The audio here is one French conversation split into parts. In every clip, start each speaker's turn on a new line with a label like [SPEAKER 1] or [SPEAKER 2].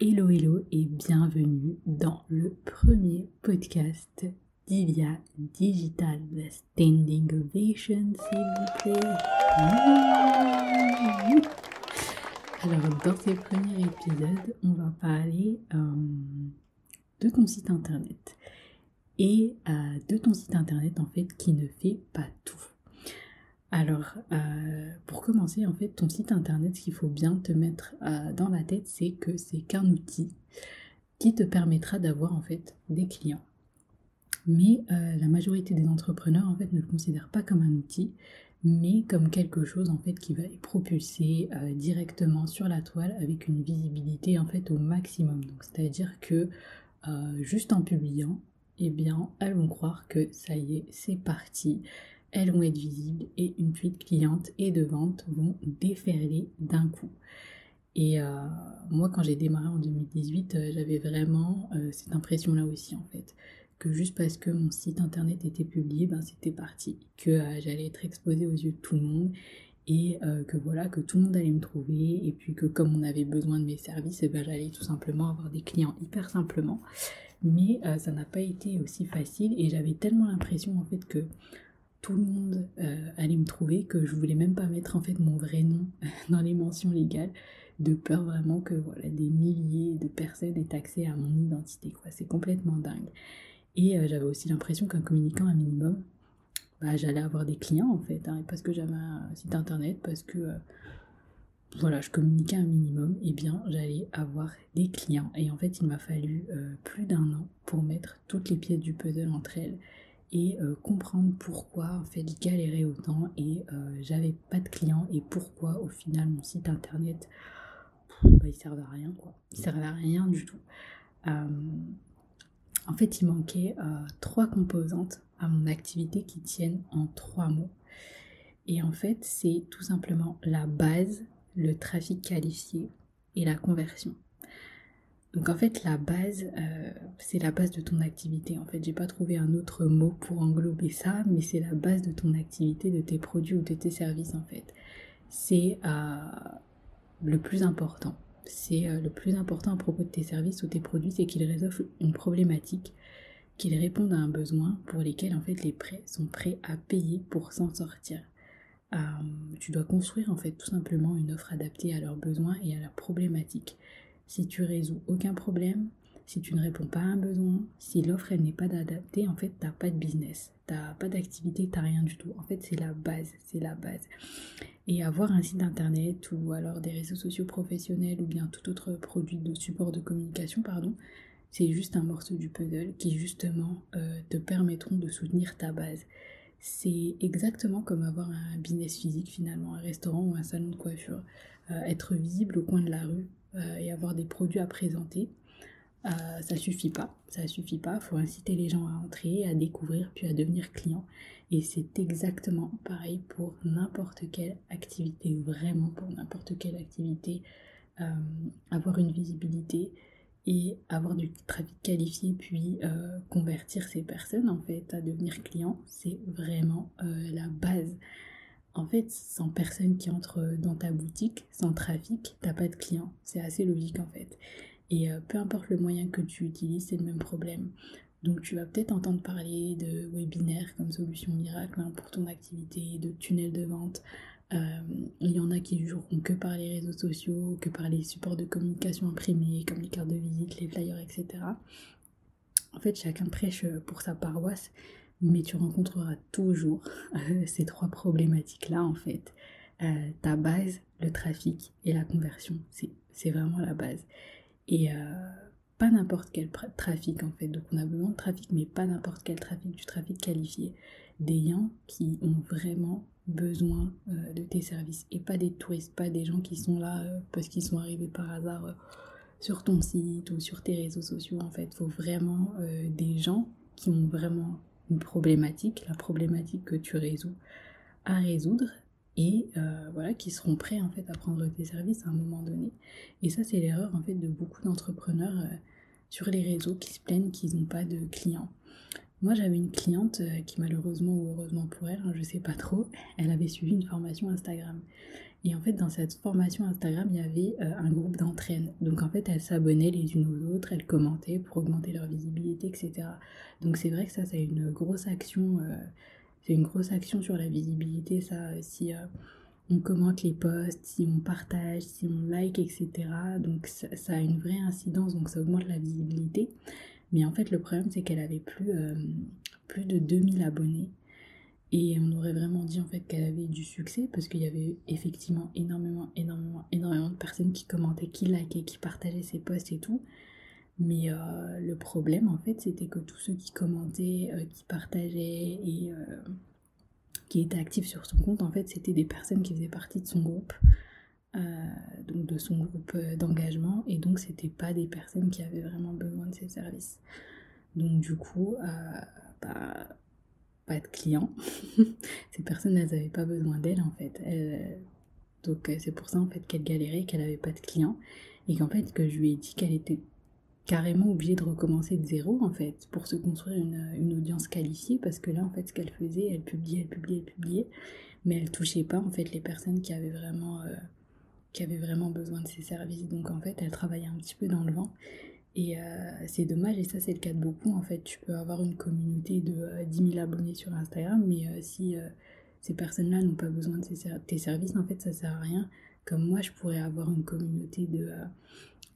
[SPEAKER 1] Hello hello et bienvenue dans le premier podcast d'Ilia Digital Standing Ovation s'il vous plaît. Alors dans ce premier épisode on va parler euh, de ton site internet et euh, de ton site internet en fait qui ne fait pas tout. Alors, euh, pour commencer, en fait, ton site internet, ce qu'il faut bien te mettre euh, dans la tête, c'est que c'est qu'un outil qui te permettra d'avoir en fait des clients. Mais euh, la majorité des entrepreneurs en fait ne le considèrent pas comme un outil, mais comme quelque chose en fait qui va les propulser directement sur la toile avec une visibilité en fait au maximum. Donc, c'est-à-dire que juste en publiant, eh bien, elles vont croire que ça y est, c'est parti elles vont être visibles et une fuite cliente et de vente vont déferler d'un coup. Et euh, moi, quand j'ai démarré en 2018, euh, j'avais vraiment euh, cette impression-là aussi, en fait, que juste parce que mon site internet était publié, ben c'était parti, que j'allais être exposée aux yeux de tout le monde et que voilà, que tout le monde allait me trouver et puis que comme on avait besoin de mes services, eh ben, j'allais tout simplement avoir des clients hyper simplement. Mais ça n'a pas été aussi facile et j'avais tellement l'impression en fait que tout le monde euh, allait me trouver que je voulais même pas mettre en fait mon vrai nom dans les mentions légales de peur vraiment que voilà des milliers de personnes aient accès à mon identité quoi. C'est complètement dingue. Et euh, j'avais aussi l'impression qu'en communiquant un minimum bah, j'allais avoir des clients en fait hein, parce que j'avais un site internet parce que euh, voilà je communiquais un minimum eh bien j'allais avoir des clients. Et en fait il m'a fallu plus d'un an pour mettre toutes les pièces du puzzle entre elles et euh, comprendre pourquoi en fait je galérais autant et euh, j'avais pas de clients et pourquoi au final mon site internet bah, il servait à rien quoi. Il servait à rien du tout. Euh, en fait il manquait trois composantes à mon activité qui tiennent en trois mots. Et en fait c'est tout simplement la base le trafic qualifié et la conversion donc en fait la base, euh, c'est la base de ton activité. En fait, j'ai pas trouvé un autre mot pour englober ça, mais c'est la base de ton activité, de tes produits ou de tes services en fait. C'est euh, le plus important. C'est euh, le plus important à propos de tes services ou tes produits, c'est qu'ils résolvent une problématique, qu'ils répondent à un besoin pour lesquels en fait les prêts sont prêts à payer pour s'en sortir. tu dois construire en fait tout simplement une offre adaptée à leurs besoins et à leurs problématiques si tu résous aucun problème, si tu ne réponds pas à un besoin, si l'offre n'est pas adaptée, en fait, t'as pas de business, t'as pas d'activité, t'as rien du tout. En fait, c'est la base, c'est la base. Et avoir un site internet ou alors des réseaux sociaux professionnels ou bien tout autre produit de support de communication, pardon, c'est juste un morceau du puzzle qui justement euh, te permettront de soutenir ta base. C'est exactement comme avoir un business physique finalement, un restaurant ou un salon de coiffure. Euh, être visible au coin de la rue, euh, et avoir des produits à présenter, euh, ça suffit pas. Ça suffit pas. Il faut inciter les gens à entrer, à découvrir, puis à devenir client. Et c'est exactement pareil pour n'importe quelle activité, vraiment pour n'importe quelle activité. Euh, avoir une visibilité et avoir du trafic qualifié, puis convertir ces personnes en fait à devenir clients, c'est vraiment la base. En fait, sans personne qui entre dans ta boutique, sans trafic, t'as pas de clients. C'est assez logique en fait. Et euh, peu importe le moyen que tu utilises, c'est le même problème. Donc tu vas peut-être entendre parler de webinaires comme solution miracle hein, pour ton activité, de tunnels de vente. Euh, il y en a qui joueront que par les réseaux sociaux, que par les supports de communication imprimés, comme les cartes de visite, les flyers, etc. En fait, chacun prêche pour sa paroisse, mais tu rencontreras toujours euh, ces trois problématiques-là en fait. Euh, ta base, le trafic et la conversion, c'est vraiment la base. Et euh, pas n'importe quel trafic en fait. Donc on a besoin de trafic, mais pas n'importe quel trafic, du trafic qualifié. Des gens qui ont vraiment besoin de tes services et pas des touristes, pas des gens qui sont là parce qu'ils sont arrivés par hasard sur ton site ou sur tes réseaux sociaux en fait. Il faut vraiment des gens qui ont vraiment une problématique, la problématique que tu résous, à résoudre et euh, voilà qui seront prêts en fait à prendre tes services à un moment donné. Et ça c'est l'erreur en fait de beaucoup d'entrepreneurs euh, sur les réseaux qui se plaignent qu'ils n'ont pas de clients. Moi j'avais une cliente euh, qui malheureusement ou heureusement pour elle, hein, je sais pas trop, elle avait suivi une formation Instagram. Et en fait, dans cette formation Instagram, il y avait euh, un groupe d'entraîne. Donc en fait, elles s'abonnaient les unes aux autres, elles commentaient pour augmenter leur visibilité, etc. Donc c'est vrai que ça, c'est une grosse action. Euh, c'est une grosse action sur la visibilité, ça. Si euh, on commente les posts, si on partage, si on like, etc. Donc ça, ça, a une vraie incidence, donc ça augmente la visibilité. Mais en fait, le problème, c'est qu'elle avait plus, plus de 2000 abonnés. Et on aurait vraiment dit en fait qu'elle avait du succès parce qu'il y avait effectivement énormément, énormément, énormément de personnes qui commentaient, qui likaient, qui partageaient ses posts et tout. Mais euh, le problème en fait c'était que tous ceux qui commentaient, euh, qui partageaient et euh, qui étaient actifs sur son compte, en fait c'était des personnes qui faisaient partie de son groupe. donc de son groupe d'engagement et donc c'était pas des personnes qui avaient vraiment besoin de ses services. Donc du coup, bah, pas de clients. Ces personnes, elles n'avaient pas besoin d'elle en fait. donc euh, c'est pour ça en fait qu'elle galérait, qu'elle n'avait pas de clients. Et qu'en fait, que je lui ai dit qu'elle était carrément obligée de recommencer de zéro en fait pour se construire une, audience qualifiée parce que là en fait ce qu'elle faisait elle publiait elle publiait elle publiait mais elle touchait pas en fait les personnes qui avaient vraiment euh, qui avaient vraiment besoin de ses services donc en fait elle travaillait un petit peu dans le vent et euh, c'est dommage, et ça c'est le cas de beaucoup. En fait, tu peux avoir une communauté de 10 euh, 000 abonnés sur Instagram, mais euh, si ces personnes-là n'ont pas besoin de tes services, en fait, ça sert à rien. Comme moi, je pourrais avoir une communauté de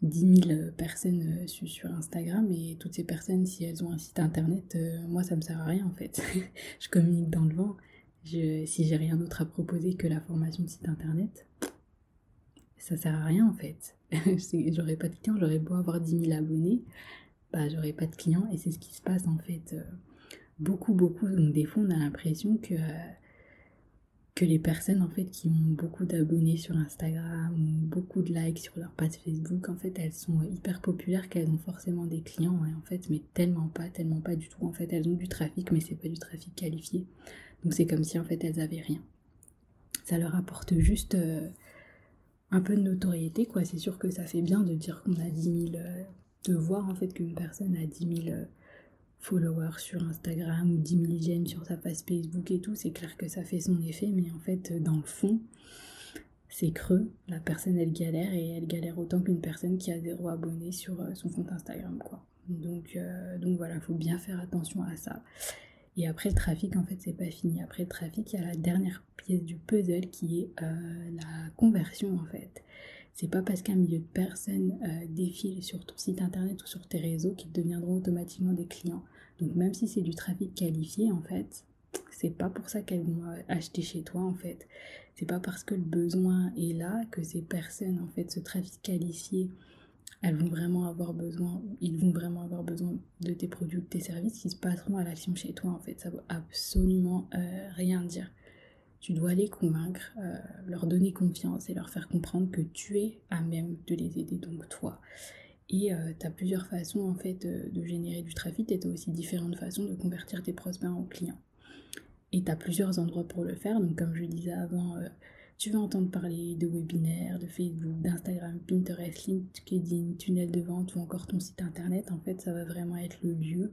[SPEAKER 1] 10 000 personnes sur Instagram, et toutes ces personnes, si elles ont un site internet, moi ça me sert à rien en fait. je communique dans le vent. Si j'ai rien d'autre à proposer que la formation de site internet, ça sert à rien en fait. j'aurais pas de clients, j'aurais beau avoir 10 000 abonnés, bah j'aurais pas de clients et c'est ce qui se passe en fait euh, beaucoup beaucoup. Donc des fois on a l'impression que, que les personnes en fait qui ont beaucoup d'abonnés sur Instagram ou beaucoup de likes sur leur page Facebook, en fait elles sont hyper populaires qu'elles ont forcément des clients et en fait mais tellement pas, tellement pas du tout. En fait elles ont du trafic mais c'est pas du trafic qualifié. Donc c'est comme si en fait elles avaient rien. Ça leur apporte juste... Euh, un peu de notoriété, quoi. C'est sûr que ça fait bien de dire qu'on a 10 000, euh, de voir en fait qu'une personne a 10 000 euh, followers sur Instagram ou 10 000 j'aime sur sa page Facebook et tout. C'est clair que ça fait son effet, mais en fait, dans le fond, c'est creux. La personne, elle galère et elle galère autant qu'une personne qui a zéro abonné sur euh, son compte Instagram, quoi. Donc, donc voilà, faut bien faire attention à ça. Et après le trafic, en fait, c'est pas fini. Après le trafic, il y a la dernière pièce du puzzle qui est euh, la conversion, en fait. C'est pas parce qu'un milieu de personnes euh, défile sur ton site internet ou sur tes réseaux qu'ils deviendront automatiquement des clients. Donc même si c'est du trafic qualifié, en fait, c'est pas pour ça qu'elles vont euh, acheter chez toi, en fait. C'est pas parce que le besoin est là que ces personnes, en fait, ce trafic qualifié elles vont vraiment avoir besoin, ils vont vraiment avoir besoin de tes produits de tes services qui se passeront à l'action chez toi en fait. Ça veut absolument euh, rien dire. Tu dois les convaincre, euh, leur donner confiance et leur faire comprendre que tu es à même de les aider, donc toi. Et euh, tu as plusieurs façons en fait de générer du trafic et tu as aussi différentes façons de convertir tes prospects en clients. Et tu as plusieurs endroits pour le faire, donc comme je disais avant, tu veux entendre parler de webinaires, de Facebook, d'Instagram, Pinterest, LinkedIn, tunnel de vente ou encore ton site internet, en fait, ça va vraiment être le lieu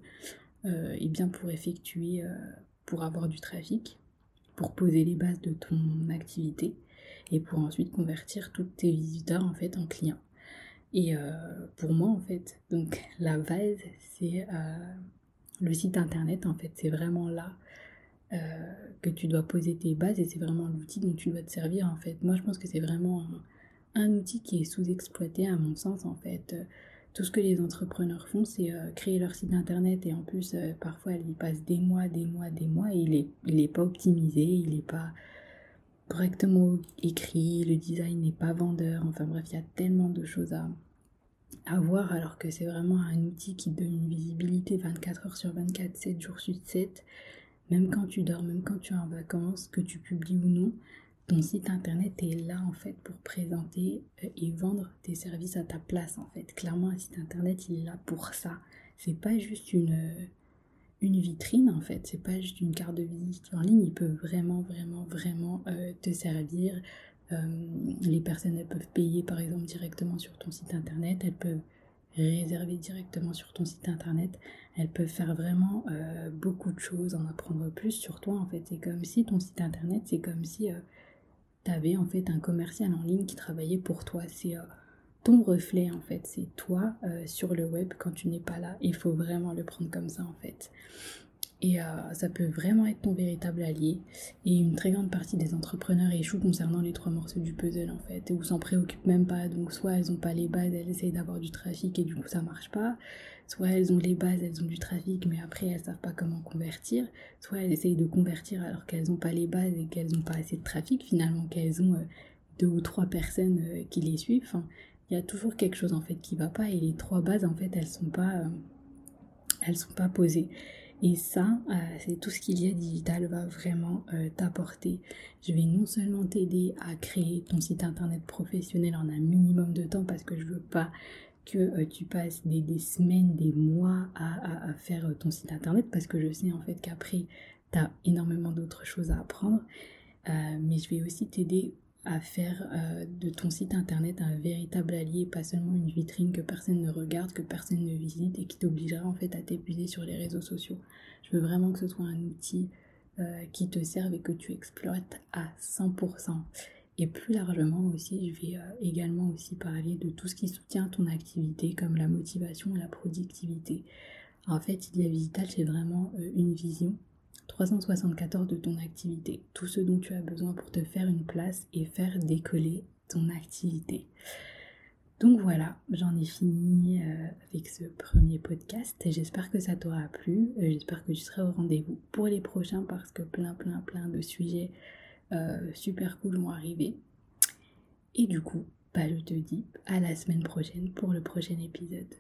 [SPEAKER 1] euh, et bien pour effectuer, euh, pour avoir du trafic, pour poser les bases de ton activité et pour ensuite convertir tous tes visiteurs en fait en clients. Et euh, pour moi, en fait, donc la base, c'est le site internet. En fait, c'est vraiment là euh, que tu dois poser tes bases et c'est vraiment l'outil dont tu dois te servir en fait. Moi je pense que c'est vraiment un, outil qui est sous-exploité à mon sens en fait. Tout ce que les entrepreneurs font c'est euh, créer leur site internet et en plus euh, parfois ils passent des mois, des mois, des mois et il est, il est pas optimisé, il n'est pas correctement écrit, le design n'est pas vendeur, enfin bref il y a tellement de choses à, à voir alors que c'est vraiment un outil qui donne une visibilité 24 heures sur 24, 7 jours sur 7 même quand tu dors, même quand tu es en vacances, que tu publies ou non, ton site internet est là en fait pour présenter euh, et vendre tes services à ta place en fait. Clairement, un site internet il est là pour ça. C'est pas juste une, euh, une vitrine en fait, c'est pas juste une carte de visite en ligne, il peut vraiment, vraiment, vraiment euh, te servir. les personnes peuvent payer par exemple directement sur ton site internet, elles peuvent réserver directement sur ton site internet. Elles peuvent faire vraiment euh, beaucoup de choses, en apprendre plus sur toi en fait. C'est comme si ton site internet, c'est comme si euh, tu avais en fait un commercial en ligne qui travaillait pour toi. C'est ton reflet en fait, c'est toi sur le web quand tu n'es pas là. Il faut vraiment le prendre comme ça en fait. Et euh, ça peut vraiment être ton véritable allié. Et une très grande partie des entrepreneurs échouent concernant les trois morceaux du puzzle en fait, ou s'en préoccupent même pas. Donc soit elles ont pas les bases, elles essayent d'avoir du trafic et du coup ça marche pas. Soit elles ont les bases, elles ont du trafic, mais après elles savent pas comment convertir. Soit elles essayent de convertir alors qu'elles ont pas les bases et qu'elles ont pas assez de trafic finalement, qu'elles ont euh, deux ou trois personnes euh, qui les suivent. Il y a toujours quelque chose en fait qui va pas et les trois bases en fait elles sont pas elles sont pas posées. Et ça, euh, c'est tout ce qu'il y a digital va vraiment euh, t'apporter. Je vais non seulement t'aider à créer ton site internet professionnel en un minimum de temps parce que je veux pas que euh, tu passes des, semaines, des mois à, faire ton site internet parce que je sais en fait qu'après tu as énormément d'autres choses à apprendre. mais je vais aussi t'aider à faire euh, de ton site internet un véritable allié, pas seulement une vitrine que personne ne regarde, que personne ne visite et qui t'obligera en fait à t'épuiser sur les réseaux sociaux. Je veux vraiment que ce soit un outil euh, qui te serve et que tu exploites à 100%. Et plus largement aussi, je vais euh, également aussi parler de tout ce qui soutient ton activité comme la motivation et la productivité. En fait, Idea Digital, c'est vraiment une vision 374 de ton activité, tout ce dont tu as besoin pour te faire une place et faire décoller ton activité. Donc voilà, j'en ai fini euh, avec ce premier podcast. J'espère que ça t'aura plu. Euh, j'espère que tu seras au rendez-vous pour les prochains parce que plein, plein, plein de sujets euh, super cool vont arriver. Et du coup, bah, je te dis à la semaine prochaine pour le prochain épisode.